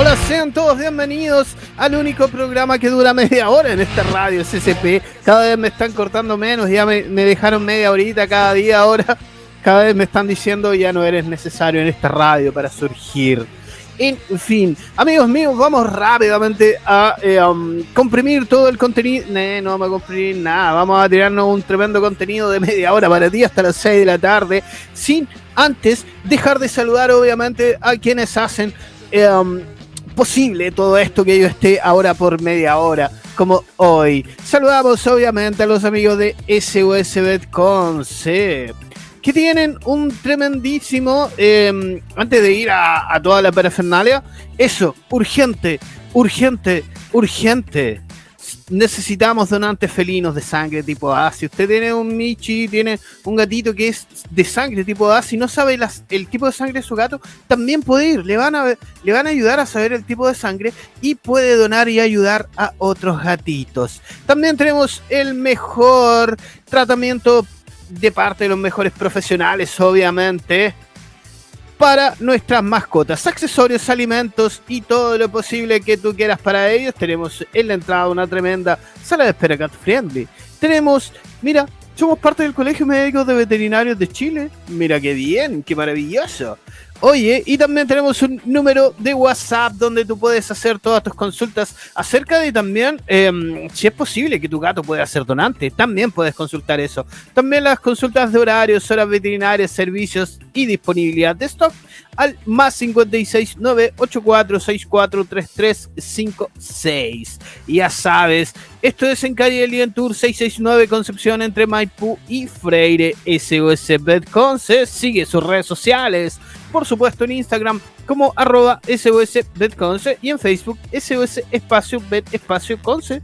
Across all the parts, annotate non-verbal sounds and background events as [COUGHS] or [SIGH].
Hola, sean todos bienvenidos al único programa que dura media hora en esta radio CCP. Cada vez me están cortando menos, ya me, dejaron media horita cada día ahora. Cada vez me están diciendo ya no eres necesario en esta radio para surgir. En fin, amigos míos, vamos rápidamente a eh, um, comprimir todo el contenido. Nee, no vamos a comprimir nada, vamos a tirarnos un tremendo contenido de media hora para ti hasta las 6 de la tarde, sin antes dejar de saludar obviamente a quienes hacen eh, um, posible todo esto que yo esté ahora por media hora, como hoy. Saludamos obviamente a los amigos de SOS Bet Concept que tienen un tremendísimo, eh, antes de ir a, a, toda la parafernalia, eso, urgente, urgente, urgente. Necesitamos donantes felinos de sangre tipo A. Si usted tiene un Michi, tiene un gatito que es de sangre tipo A, si no sabe las, el tipo de sangre de su gato, también puede ir. Le van, a, le van a ayudar a saber el tipo de sangre y puede donar y ayudar a otros gatitos. También tenemos el mejor tratamiento de parte de los mejores profesionales, obviamente, para nuestras mascotas, accesorios, alimentos y todo lo posible que tú quieras para ellos. Tenemos en la entrada una tremenda sala de espera cat friendly. Tenemos, mira, somos parte del Colegio Médico de Veterinarios de Chile. Mira qué bien, qué maravilloso. Oye, y también tenemos un número de WhatsApp donde tú puedes hacer todas tus consultas acerca de también, eh, si es posible que tu gato pueda ser donante, también puedes consultar eso. También las consultas de horarios, horas veterinarias, servicios y disponibilidad de stock al más 569-8464-3356. Ya sabes, esto es en calle Elien Tour 669 Concepción entre Maipú y Freire SOS Betconce. Sigue sus redes sociales, por supuesto en Instagram como arroba SOS Betconce y en Facebook SOS Espacio Bet Espacio Conce.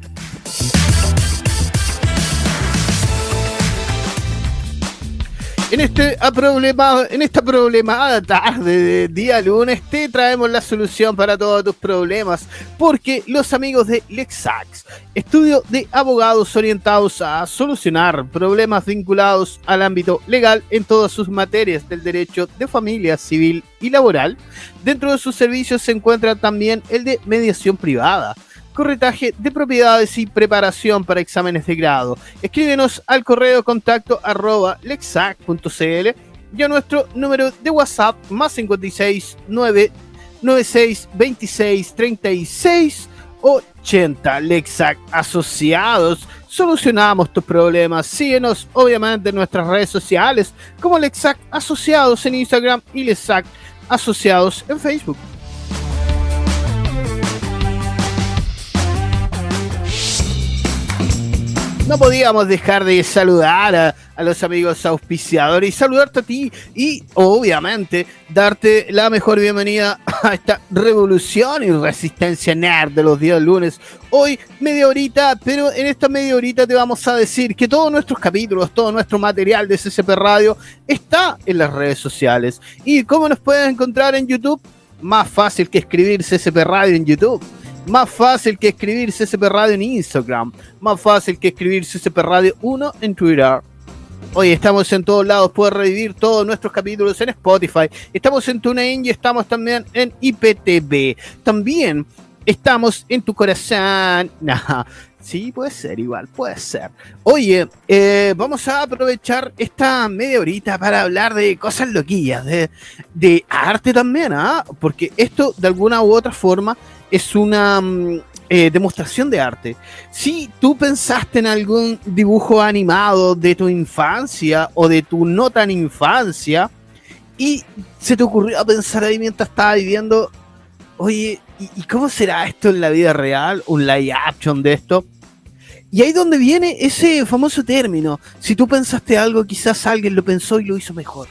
En, este problema, en esta problemada tarde de día lunes te traemos la solución para todos tus problemas, porque los amigos de Lexax, estudio de abogados orientados a solucionar problemas vinculados al ámbito legal en todas sus materias del derecho de familia, civil y laboral, dentro de sus servicios se encuentra también el de mediación privada corretaje de propiedades y preparación para exámenes de grado. Escríbenos al correo contacto arroba lexac.cl y a nuestro número de WhatsApp más 56 9 96 26 36 80 Lexac Asociados. Solucionamos tus problemas. Síguenos obviamente en nuestras redes sociales como Lexac Asociados en Instagram y Lexac Asociados en Facebook. No podíamos dejar de saludar a, los amigos auspiciadores saludarte a ti y obviamente darte la mejor bienvenida a esta revolución y resistencia nerd de los días lunes. Hoy media horita, pero en esta media horita te vamos a decir que todos nuestros capítulos, todo nuestro material de CCP Radio está en las redes sociales. ¿Y cómo nos puedes encontrar en YouTube? Más fácil que escribir CCP Radio en YouTube más fácil que escribir CCP Radio en Instagram. Más fácil que escribir CCP Radio 1 en Twitter. Hoy estamos en todos lados. Puedes revivir todos nuestros capítulos en Spotify. Estamos en TuneIn y estamos también en IPTV. También estamos en tu corazón. [LAUGHS] Nah, sí, puede ser igual, puede ser. Oye, eh, vamos a aprovechar esta media horita para hablar de cosas loquillas, de, de arte también, ¿ah? Porque esto de alguna u otra forma es una eh, demostración de arte. Si tú pensaste en algún dibujo animado de tu infancia o de tu no tan infancia y se te ocurrió pensar ahí mientras estaba viviendo, oye, ¿y, ¿y cómo será esto en la vida real? Un live action de esto. Y ahí donde viene ese famoso término. Si tú pensaste algo, quizás alguien lo pensó y lo hizo mejor.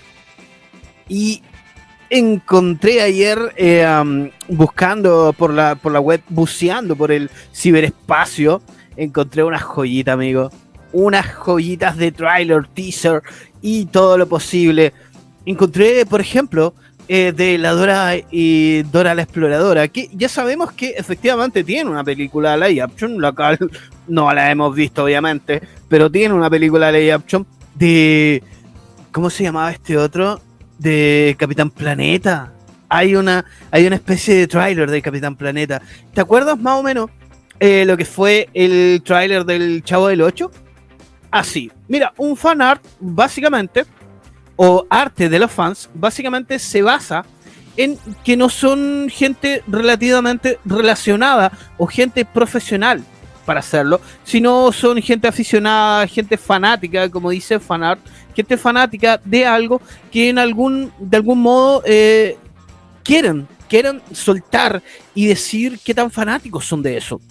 Y encontré ayer eh, buscando por la, por la web, buceando por el ciberespacio, encontré una joyita, amigo. Unas joyitas de trailer, teaser y todo lo posible. Encontré, por ejemplo, eh, de la Dora y Dora la Exploradora, que ya sabemos que efectivamente tiene una película live action, la cual no la hemos visto obviamente, pero tiene una película live action de... ¿Cómo se llamaba este otro? De Capitán Planeta. Hay una, hay una especie de tráiler de Capitán Planeta. ¿Te acuerdas más o menos eh, lo que fue el tráiler del Chavo del 8? Así. Mira, un fan art, básicamente, o arte de los fans, básicamente se basa en que no son gente relativamente relacionada o gente profesional para hacerlo, sino son gente aficionada, gente fanática, como dice fanart, gente fanática de algo que en algún, de algún modo eh, quieren, quieren soltar y decir qué tan fanáticos son de eso.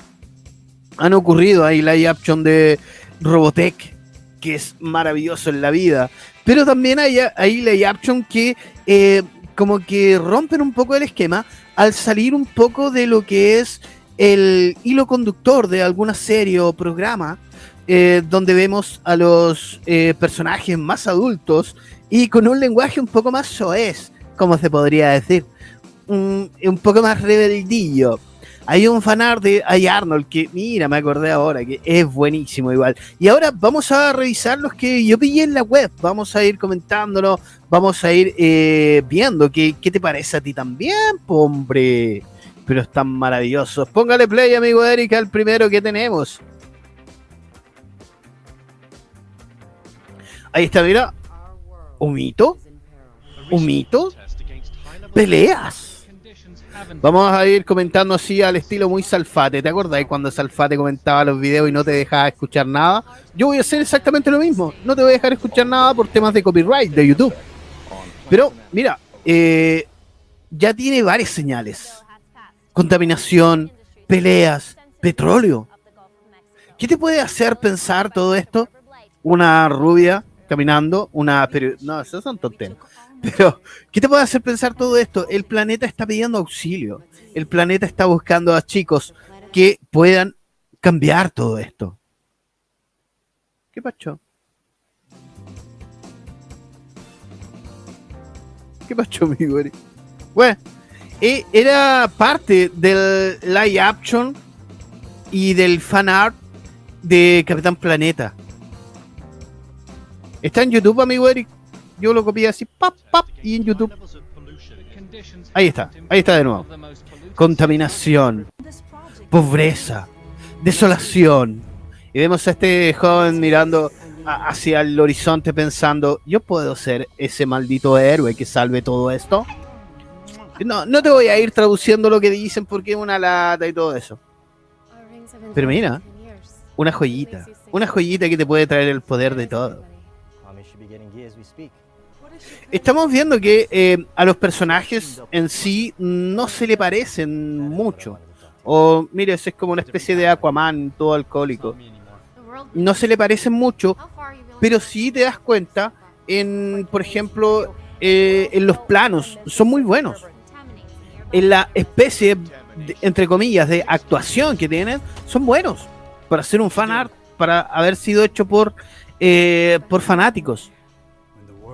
Han ocurrido ahí la action de Robotech, que es maravilloso en la vida, pero también hay, la action que eh, como que rompen un poco el esquema al salir un poco de lo que es el hilo conductor de alguna serie o programa eh, donde vemos a los eh, personajes más adultos y con un lenguaje un poco más soez, como se podría decir, un, poco más rebeldillo. Hay un fanart de hay Arnold que, mira, me acordé ahora, que es buenísimo igual. Y ahora vamos a revisar los que yo pillé en la web. Vamos a ir comentándolo, vamos a ir eh, viendo qué, qué te parece a ti también, hombre pero están maravillosos. Póngale play, amigo Erika, el primero que tenemos. Ahí está, mira. Un mito. Un mito. Peleas. Vamos a ir comentando así al estilo muy Salfate. ¿Te acuerdas cuando Salfate comentaba los videos y no te dejaba escuchar nada? Yo voy a hacer exactamente lo mismo. No te voy a dejar escuchar nada por temas de copyright de YouTube. Pero, mira, eh, ya tiene varias señales contaminación, peleas, petróleo. ¿Qué te puede hacer pensar todo esto? Una rubia caminando, una... No, esos son tonteros. Pero, ¿qué te puede hacer pensar todo esto? El planeta está pidiendo auxilio. El planeta está buscando a chicos que puedan cambiar todo esto. ¿Qué pacho? ¿Qué pacho, mi güey? Bueno, e, era parte del live action y del fan art de Capitán Planeta. Está en YouTube, amigo Eric. Yo lo copié así, pap, pap, y en YouTube. Ahí está, ahí está de nuevo. Contaminación, pobreza, desolación. Y vemos a este joven mirando hacia el horizonte pensando, yo puedo ser ese maldito héroe que salve todo esto. No, no te voy a ir traduciendo lo que dicen porque es una lata y todo eso. Pero mira, una joyita. Una joyita que te puede traer el poder de todo. Estamos viendo que eh, a los personajes en sí no se le parecen mucho. O, mire, es como una especie de Aquaman todo alcohólico. No se le parecen mucho, pero sí te das cuenta en, por ejemplo, eh, en los planos. Son muy buenos en la especie, entre comillas, de actuación que tienen, son buenos para hacer un fan art, para haber sido hecho por, eh, por fanáticos.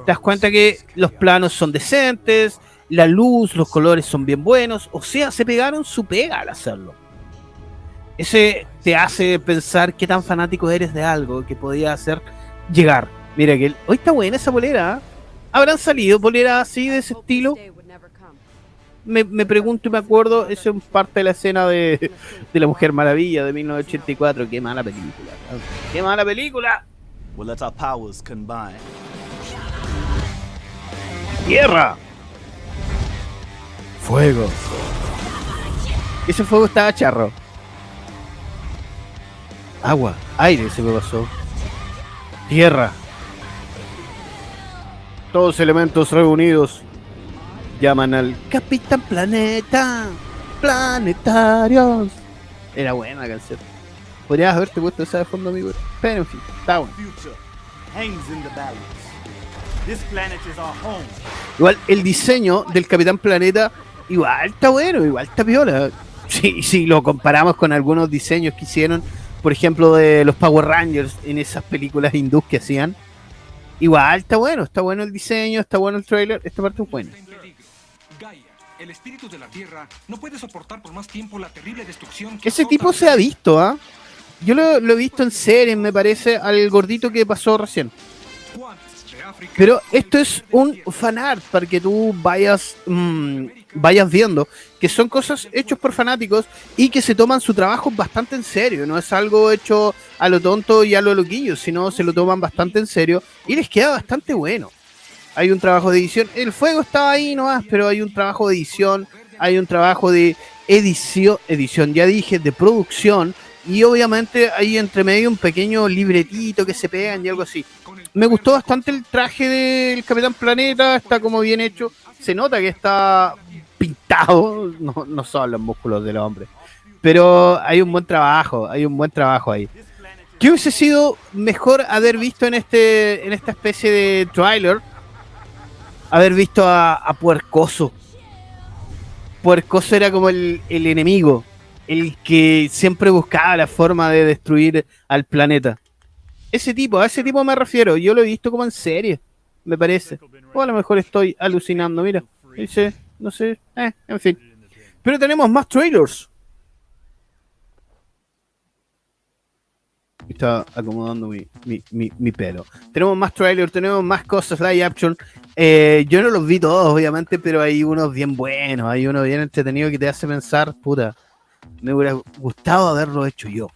Te das cuenta que los planos son decentes, la luz, los colores son bien buenos, o sea, se pegaron su pega al hacerlo. Ese te hace pensar qué tan fanático eres de algo que podía hacer llegar. Mira que hoy está buena esa bolera. ¿ah? ¿Habrán salido boleras así de ese estilo? Me, pregunto y me acuerdo, eso es parte de la escena de, de La Mujer Maravilla de 1984. Qué mala película. Qué mala película. Tierra. Fuego. Ese fuego estaba charro. Agua, aire se me pasó. Tierra. Todos elementos reunidos llaman al Capitán Planeta, Planetarios. Era buena la canción. Podrías haberte puesto esa de fondo, amigo. Pero en fin, está bueno. Igual el diseño del Capitán Planeta, igual está bueno, igual está piola. Si, si lo comparamos con algunos diseños que hicieron, por ejemplo, de los Power Rangers en esas películas hindús que hacían, igual está bueno, está bueno el diseño, está bueno el trailer, esta parte es buena. El espíritu de la Tierra no puede soportar por más tiempo la terrible destrucción Ese tipo se ha visto, ¿ah? Yo lo, lo, he visto en series, me parece, al gordito que pasó recién. Pero esto es un fanart para que tú vayas, mmm, vayas viendo que son cosas hechas por fanáticos y que se toman su trabajo bastante en serio. No es algo hecho a lo tonto y a lo loquillo, sino se lo toman bastante en serio y les queda bastante bueno hay un trabajo de edición. El fuego estaba ahí nomás, pero hay un trabajo de edición, hay un trabajo de edición, edición, ya dije, de producción. Y obviamente hay entre medio un pequeño libretito que se pegan y algo así. Me gustó bastante el traje del Capitán Planeta, está como bien hecho. Se nota que está pintado, [LAUGHS] no, no son los músculos del hombre. Pero hay un buen trabajo, hay un buen trabajo ahí. ¿Qué hubiese sido mejor haber visto en este en esta especie de trailer? Haber visto a, Puercoso. Puercoso era como el, enemigo, el que siempre buscaba la forma de destruir al planeta. Ese tipo, a ese tipo me refiero. Yo lo he visto como en serie, me parece. O a lo mejor estoy alucinando, mira. No sé, eh, en fin. Pero tenemos más trailers. Está acomodando mi, mi, mi, pelo. Tenemos más trailers, tenemos más cosas live action. Eh, yo no los vi todos, obviamente, pero hay unos bien buenos, hay uno bien entretenido que te hace pensar, puta, me hubiera gustado haberlo hecho yo.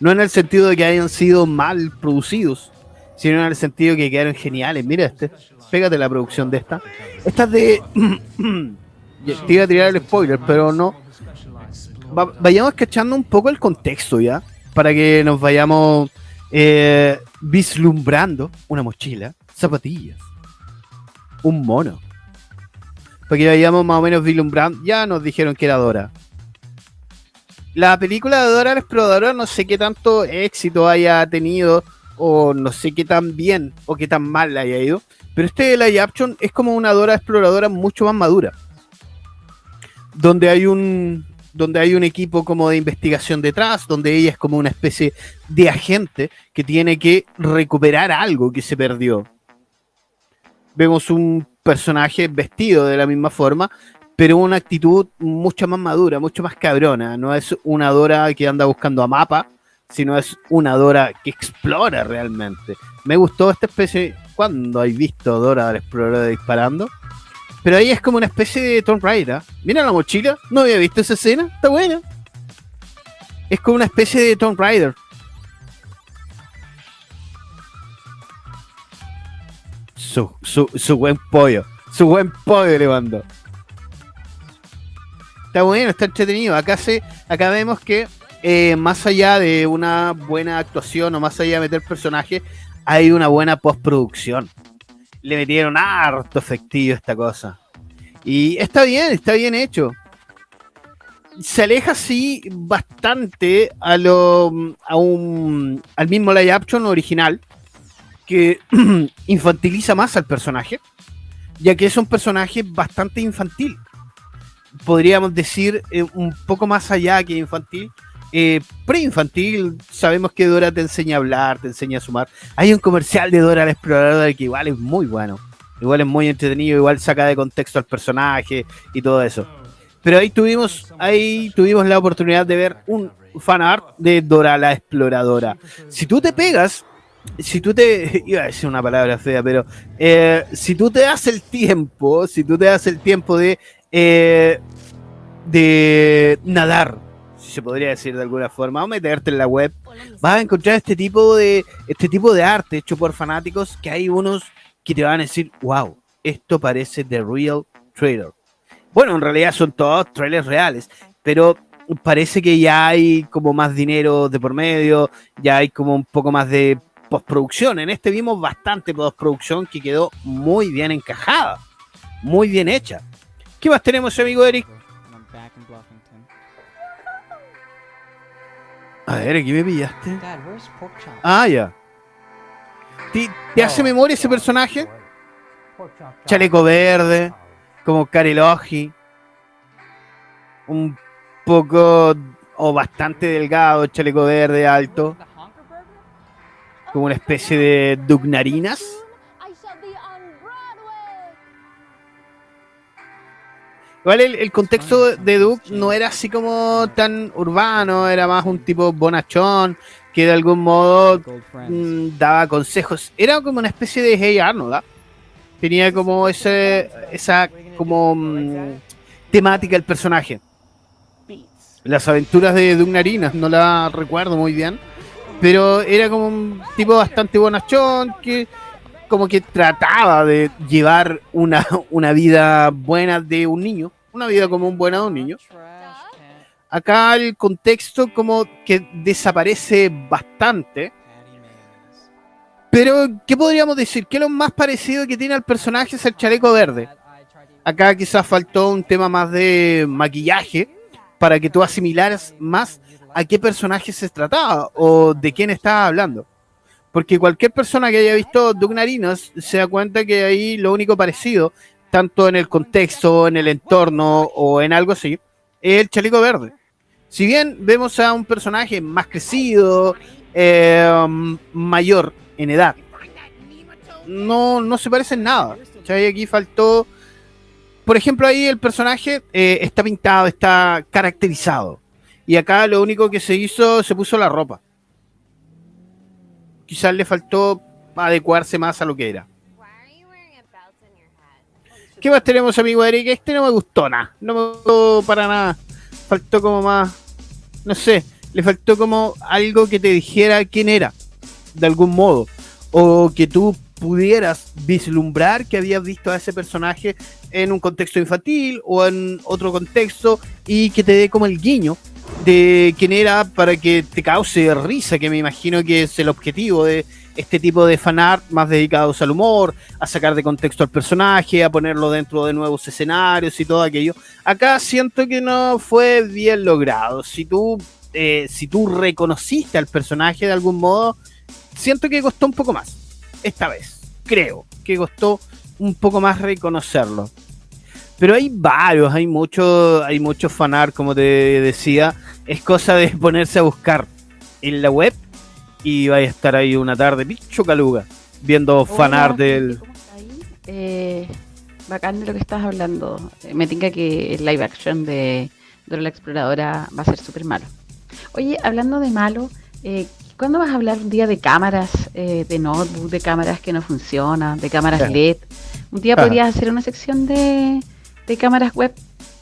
No en el sentido de que hayan sido mal producidos, sino en el sentido de que quedaron geniales. Mira este, pégate la producción de esta. Esta es de... [CLEARS THROAT] te iba a tirar el spoiler, pero no. vayamos cachando un poco el contexto ya para que nos vayamos eh, vislumbrando una mochila, zapatillas, un mono. Para que vayamos más o menos vislumbrando. Ya nos dijeron que era Dora. La película de Dora la exploradora no sé qué tanto éxito haya tenido o no sé qué tan bien o qué tan mal le haya ido. Pero este live action es como una Dora exploradora mucho más madura. Donde hay un, donde hay un equipo como de investigación detrás, donde ella es como una especie de agente que tiene que recuperar algo que se perdió. Vemos un personaje vestido de la misma forma, pero una actitud mucho más madura, mucho más cabrona. No es una Dora que anda buscando a mapa, sino es una Dora que explora realmente. Me gustó esta especie. ¿Cuándo hay visto Dora la exploradora disparando? Pero ahí es como una especie de Tomb Raider. Mira la mochila. No había visto esa escena. Está buena. Es como una especie de Tomb Raider. Su, su, su buen pollo. Su buen pollo le mando. Está bueno, está entretenido. Acá, se, acá vemos que eh, más allá de una buena actuación o más allá de meter personajes, hay una buena postproducción le metieron harto efectivo esta cosa. Y está bien, está bien hecho. Se aleja sí bastante a lo a un al mismo live action original que [CLEARS THROAT] infantiliza más al personaje, ya que es un personaje bastante infantil. Podríamos decir eh, un poco más allá que infantil, eh, pre-infantil, sabemos que Dora te enseña a hablar, te enseña a sumar. Hay un comercial de Dora la exploradora que igual es muy bueno. Igual es muy entretenido, igual saca de contexto al personaje y todo eso. Pero ahí tuvimos, ahí tuvimos la oportunidad de ver un fan art de Dora la exploradora. Si tú te pegas, si tú te, [LAUGHS] iba a decir una palabra fea, pero eh, si tú te das el tiempo, si tú te das el tiempo de, eh, de nadar se podría decir de alguna forma, o meterte en la web, vas a encontrar este tipo de este tipo de arte hecho por fanáticos que hay unos que te van a decir, wow, esto parece The Real Trailer. Bueno, en realidad son todos trailers reales, pero parece que ya hay como más dinero de por medio, ya hay como un poco más de postproducción. En este vimos bastante postproducción que quedó muy bien encajada, muy bien hecha. ¿Qué más tenemos, amigo Eric? A ver, aquí me pillaste. Ah, ya. ¿Te, hace memoria ese personaje? chaleco verde, como Karelogi, un poco o bastante delgado, chaleco verde alto, como una especie de dugnarinas. Igual el, el contexto de Duke no era así como tan urbano, era más un tipo bonachón que de algún modo mm, daba consejos. Era como una especie de Hey Arnold, ¿ah? Tenía como ese, esa como mm, temática el personaje. Las aventuras de Doug Narinas, no la recuerdo muy bien, pero era como un tipo bastante bonachón que como que trataba de llevar una, una vida buena de un niño, una vida como un buena de un niño. Acá el contexto como que desaparece bastante. Pero, ¿qué podríamos decir? ¿Qué es lo más parecido que tiene al personaje es el chaleco verde? Acá quizás faltó un tema más de maquillaje para que tú asimilaras más a qué personaje se trataba o de quién estaba hablando. Porque cualquier persona que haya visto Doug Narinos se da cuenta que ahí lo único parecido, tanto en el contexto, en el entorno o en algo así, es el chaleco verde. Si bien vemos a un personaje más crecido, eh, mayor en edad, no, no se parece en nada. Aquí faltó por ejemplo, ahí el personaje eh, está pintado, está caracterizado. Y acá lo único que se hizo, se puso la ropa. Quizás le faltó adecuarse más a lo que era. ¿Qué más tenemos, amigo Eric? Este no me gustó nada. No me gustó para nada. Faltó como más. No sé. Le faltó como algo que te dijera quién era. De algún modo. O que tú pudieras vislumbrar que habías visto a ese personaje en un contexto infantil o en otro contexto y que te dé como el guiño de quién era para que te cause risa, que me imagino que es el objetivo de este tipo de fanart más dedicados al humor, a sacar de contexto al personaje, a ponerlo dentro de nuevos escenarios y todo aquello. Acá siento que no fue bien logrado. Si tú, eh, si tú reconociste al personaje de algún modo, siento que costó un poco más esta vez. Creo que costó un poco más reconocerlo. Pero hay varios, hay muchos, hay muchos fanart, como te decía. Es cosa de ponerse a buscar en la web y vaya a estar ahí una tarde, bicho caluga, viendo fanart del. Eh, bacán de lo que estás hablando. Eh, me tinca que el live action de Dora la Exploradora va a ser súper malo. Oye, hablando de malo, eh, ¿Cuándo vas a hablar un día de cámaras, eh, de notebook, de cámaras que no funcionan, de cámaras LED? Un día podrías hacer una sección de, cámaras web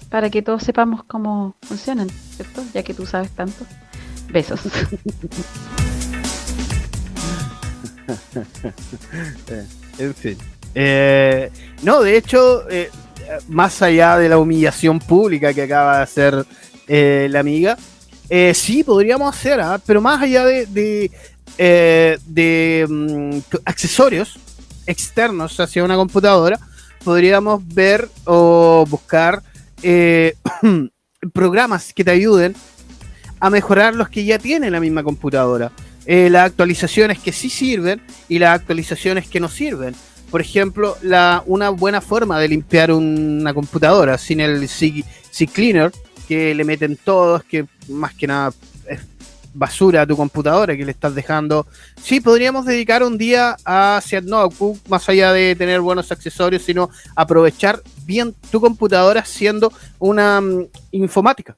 para que todos sepamos cómo funcionan, ¿cierto? Ya que tú sabes tanto. Besos. [LAUGHS] [LAUGHS] en fin. Eh, no, de hecho, eh, más allá de la humillación pública que acaba de hacer la amiga, eh, sí, podríamos hacer, ¿ah? pero más allá de, de, eh, mm, accesorios externos hacia una computadora, podríamos ver o buscar eh, [CLEARS THROAT] programas que te ayuden a mejorar los que ya tiene la misma computadora. Las actualizaciones que sí sirven y las actualizaciones que no sirven. Por ejemplo, la, una buena forma de limpiar una computadora sin el C-Cleaner que le meten todos, que más que nada es basura a tu computadora que le estás dejando. Sí, podríamos dedicar un día a Notebook, más allá de tener buenos accesorios, sino aprovechar bien tu computadora siendo una mm, informática,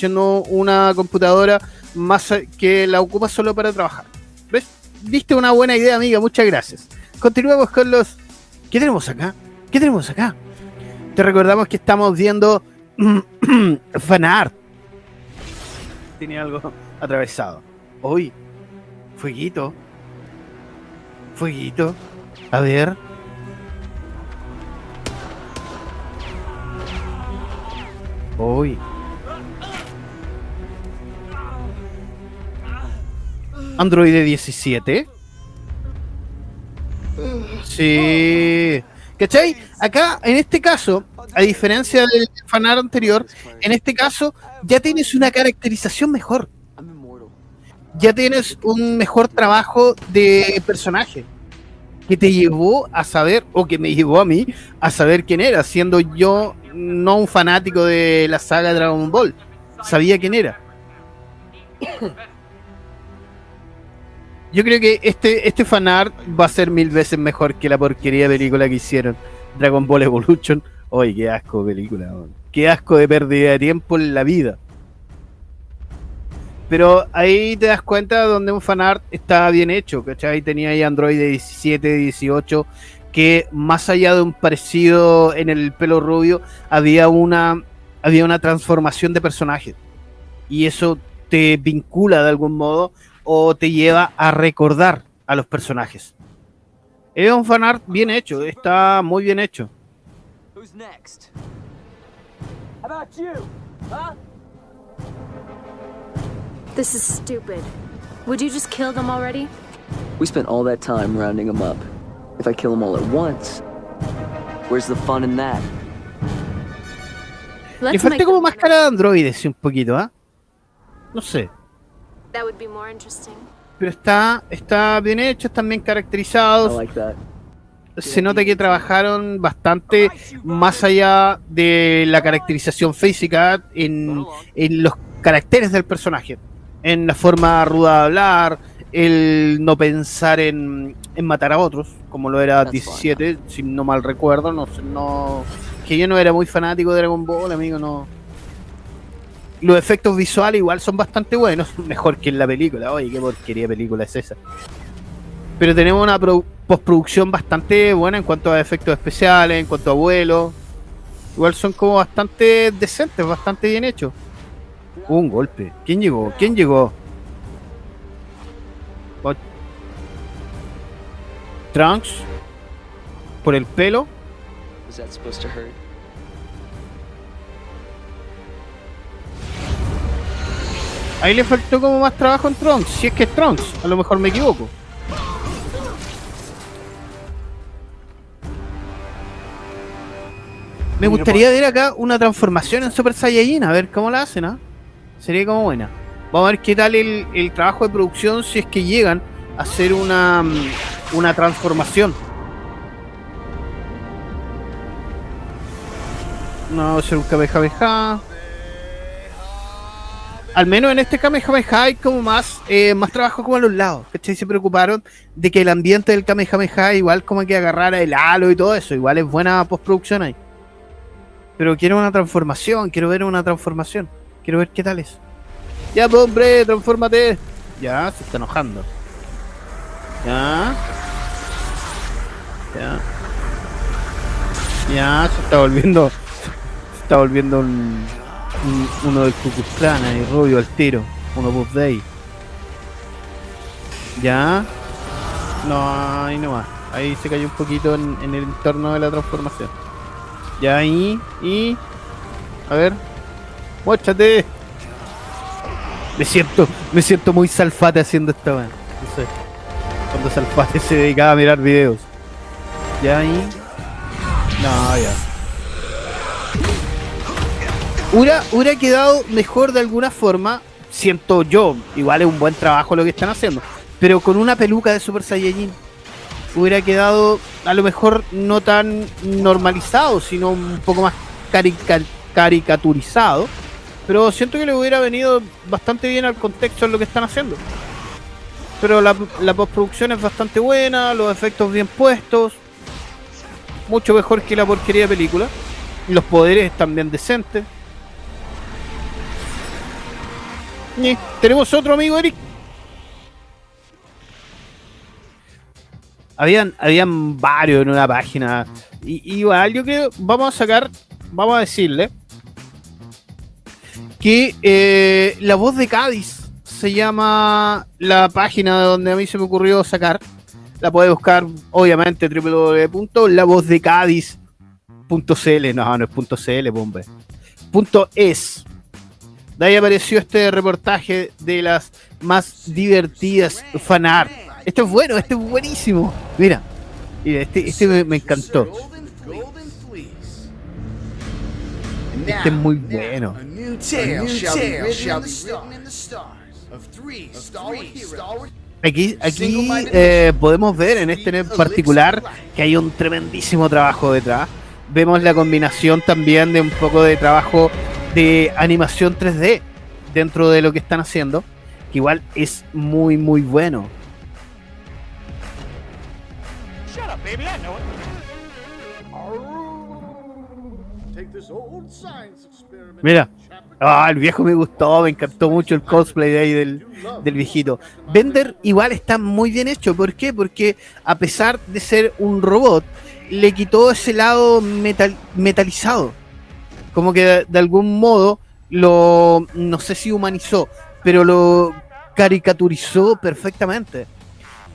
siendo una computadora más que la ocupas solo para trabajar. ¿Ves? Viste una buena idea, amiga, muchas gracias. Continuemos con los... ¿Qué tenemos acá? ¿Qué tenemos acá? Te recordamos que estamos viendo [CLEARS THROAT] fanart. Tiene algo atravesado. Hoy, fueguito. Fueguito. A ver. Hoy. Android 17. Sí. ¿Cachai? Acá, en este caso, a diferencia del fanar anterior, en este caso ya tienes una caracterización mejor. Ya tienes un mejor trabajo de personaje. que te llevó a saber, o que me llevó a mí, a saber quién era, siendo yo no un fanático de la saga Dragon Ball. Sabía quién era. [COUGHS] Yo creo que este, este fanart va a ser mil veces mejor que la porquería de película que hicieron. Dragon Ball Evolution. Oye, qué asco de película. Qué asco de pérdida de tiempo en la vida. Pero ahí te das cuenta donde un fanart está bien hecho, ¿cachai? Tenía ahí Android de 17, 18, que más allá de un parecido en el pelo rubio, había una, había una transformación de personaje. Y eso te vincula de algún modo o te lleva a recordar a los personajes. Es un fanart bien hecho, está muy bien hecho. Who's next? How about you? Huh? This is stupid. Would you just kill them already? We spent all that time rounding them up. If I kill them all at once, where's the fun in that? Le falta como them más cara de androides, un poquito, ¿ah? No sé. That would be more interesting. Pero está, está bien hecho, están bien I caracterizados. like that. Se nota que trabajaron bastante más allá de la caracterización física en, en los caracteres del personaje. En la forma ruda de hablar, el no pensar en, en matar a otros, como lo era That's fine. 17, si no mal recuerdo. No, sé, no, que yo no era muy fanático de Dragon Ball, amigo, no. Los efectos visuales igual son bastante buenos, [LAUGHS] mejor que en la película. Oye, qué porquería película es esa. Pero tenemos una produ- postproducción bastante buena en cuanto a efectos especiales, en cuanto a vuelo. Igual son como bastante decentes, bastante bien hechos. Un golpe. ¿Quién llegó? ¿Quién llegó? Trunks. Por el pelo. Was that supposed to hurt? Ahí le faltó como más trabajo en Trunks. Si es que es Trunks. A lo mejor me equivoco. Me gustaría ver acá una transformación en Super Saiyajin, a ver cómo la hacen, ¿ah? Sería como buena. Vamos a ver qué tal el, el trabajo de producción si es que llegan a hacer una, mm, una transformación. No, ser un Kamehameha. Al menos en este Kamehameha hay como más, eh, más trabajo como a los lados. ¿cachai? Se preocuparon de que el ambiente del Kamehameha igual como que agarrara el halo y todo eso. Igual es buena postproducción ahí. Pero quiero una transformación, quiero ver una transformación. Quiero ver qué tal es. Ya, pues, hombre, transfórmate. Ya, se está enojando. Ya. Ya. Ya, se está volviendo. [LAUGHS] Se está volviendo un, un- uno del Klux Klan ahí, rubio al tiro. Uno Buff Day. Ya. No, ahí no más. Ahí se cayó un poquito en, el entorno de la transformación. Ya ahí. Y. A ver. Muéstrate. Me siento, me siento muy salfate haciendo esta. No sé. Cuando salfate se dedicaba a mirar videos. Ya ahí. No, ya. Hubiera, hubiera quedado mejor de alguna forma, siento yo, igual es un buen trabajo lo que están haciendo, pero con una peluca de Super Saiyajin hubiera quedado a lo mejor no tan normalizado, sino un poco más carica- caricaturizado, pero siento que le hubiera venido bastante bien al contexto en lo que están haciendo. Pero la, la postproducción es bastante buena, los efectos bien puestos, mucho mejor que la porquería de película. Los poderes bien decentes. Tenemos otro amigo, Eric. Habían, habían varios en una página. Y, igual, yo creo, vamos a sacar, vamos a decirle que eh, la voz de Cádiz se llama la página donde a mí se me ocurrió sacar. La puede buscar, obviamente, www.lavozdecadiz.cl. No, no es .cl, bombe. Punto .es. De ahí apareció este reportaje de las más divertidas fanart. Este es bueno, este es buenísimo. Mira, mira este, este me, me encantó. Este es muy bueno. Aquí, aquí eh, podemos ver en este en particular que hay un tremendísimo trabajo detrás. Vemos la combinación también de un poco de trabajo de animación 3D dentro de lo que están haciendo, que igual es muy, muy bueno. Mira, ah, el viejo me gustó, me encantó mucho el cosplay de ahí del, del viejito. Bender igual está muy bien hecho, ¿por qué? Porque a pesar de ser un robot, le quitó ese lado metal, metalizado. Como que de, algún modo lo, no sé si humanizó, pero lo caricaturizó perfectamente.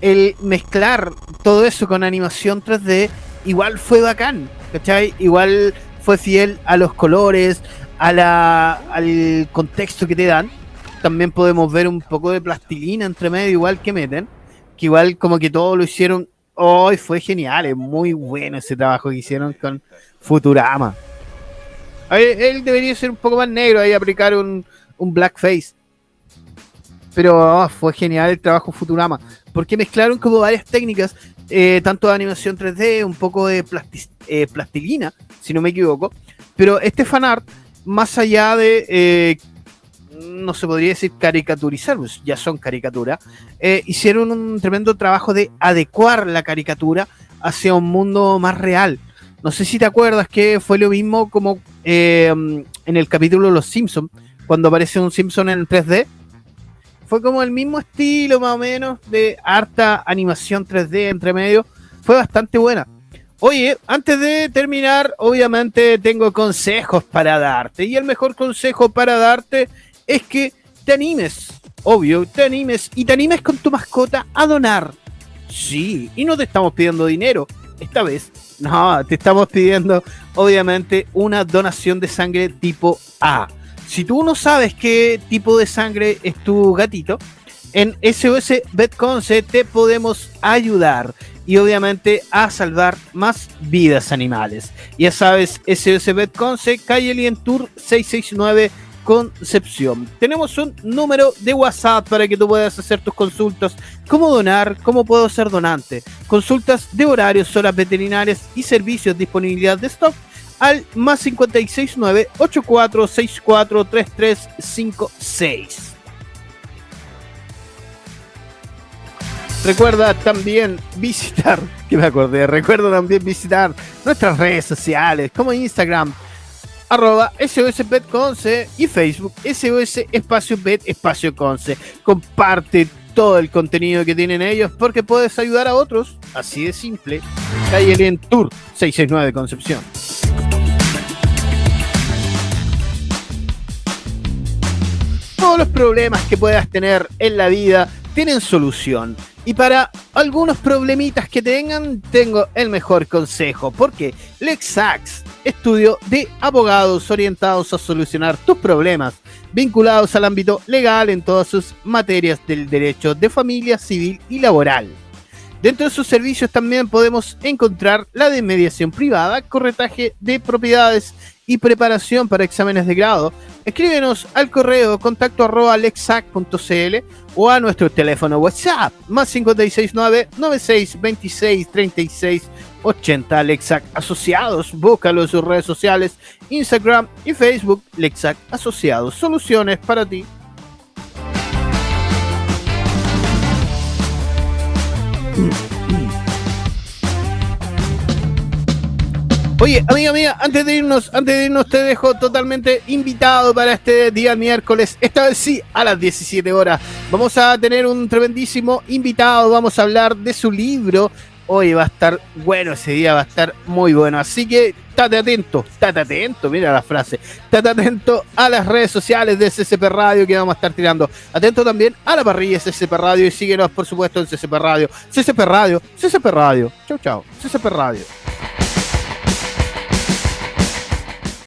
El mezclar todo eso con animación 3D igual fue bacán, ¿cachai? Igual fue fiel a los colores, a la, al contexto que te dan. También podemos ver un poco de plastilina entre medio, igual que meten. Que igual como que todo lo hicieron. Hoy fue genial, es muy bueno ese trabajo que hicieron con Futurama. Él debería ser un poco más negro ahí, aplicar un, un blackface. Pero oh, fue genial el trabajo Futurama. Porque mezclaron como varias técnicas, eh, tanto de animación 3D, un poco de eh, plastilina, si no me equivoco. Pero este fanart, más allá de, eh, no se podría decir caricaturizar, pues ya son caricaturas, eh, hicieron un tremendo trabajo de adecuar la caricatura hacia un mundo más real. No sé si te acuerdas que fue lo mismo como eh, en el capítulo Los Simpsons, cuando aparece un Simpson en 3D. Fue como el mismo estilo, más o menos, de harta animación 3D entre medio. Fue bastante buena. Oye, antes de terminar, obviamente tengo consejos para darte. Y el mejor consejo para darte es que te animes. Obvio, te animes y te animes con tu mascota a donar. Sí, y no te estamos pidiendo dinero. Esta vez, no, te estamos pidiendo, obviamente, una donación de sangre tipo A. Si tú no sabes qué tipo de sangre es tu gatito, en SOS Betconce te podemos ayudar y obviamente a salvar más vidas animales. Ya sabes, SOS Betconce, calle Lientour 669 Concepción. Tenemos un número de WhatsApp para que tú puedas hacer tus consultas, cómo donar, cómo puedo ser donante, consultas de horarios, horas veterinarias y servicios, disponibilidad de stock al más 569 8464 3356. Recuerda también visitar, [LAUGHS] que me acordé, recuerda también visitar nuestras redes sociales como Instagram, arroba SOSBetConce y Facebook SOS Espacio Bet Espacio Conce. Comparte todo el contenido que tienen ellos porque puedes ayudar a otros, así de simple. Calle en Tour 669 Concepción. Todos los problemas que puedas tener en la vida tienen solución. Y para algunos problemitas que tengan, tengo el mejor consejo. Porque Lexax, estudio de abogados orientados a solucionar tus problemas vinculados al ámbito legal en todas sus materias del derecho de familia, civil y laboral. Dentro de sus servicios también podemos encontrar la de mediación privada, corretaje de propiedades y preparación para exámenes de grado. Escríbenos al correo contacto arroba lexac.cl o a nuestro teléfono WhatsApp más 569 9626 36 80 Lexac Asociados. Búscalo en sus redes sociales, Instagram y Facebook Lexac Asociados. Soluciones para ti. Oye, amiga mía, antes de irnos, antes de irnos te dejo totalmente invitado para este día miércoles, esta vez sí, a las 17 horas. Vamos a tener un tremendísimo invitado, vamos a hablar de su libro. Hoy va a estar bueno ese día, va a estar muy bueno. Así que estate atento, estate atento, mira la frase. Estate atento a las redes sociales de CCP Radio que vamos a estar tirando. Atento también a la parrilla CCP Radio y síguenos por supuesto en CCP Radio. CCP Radio, CCP Radio. Chau, chau. CCP Radio.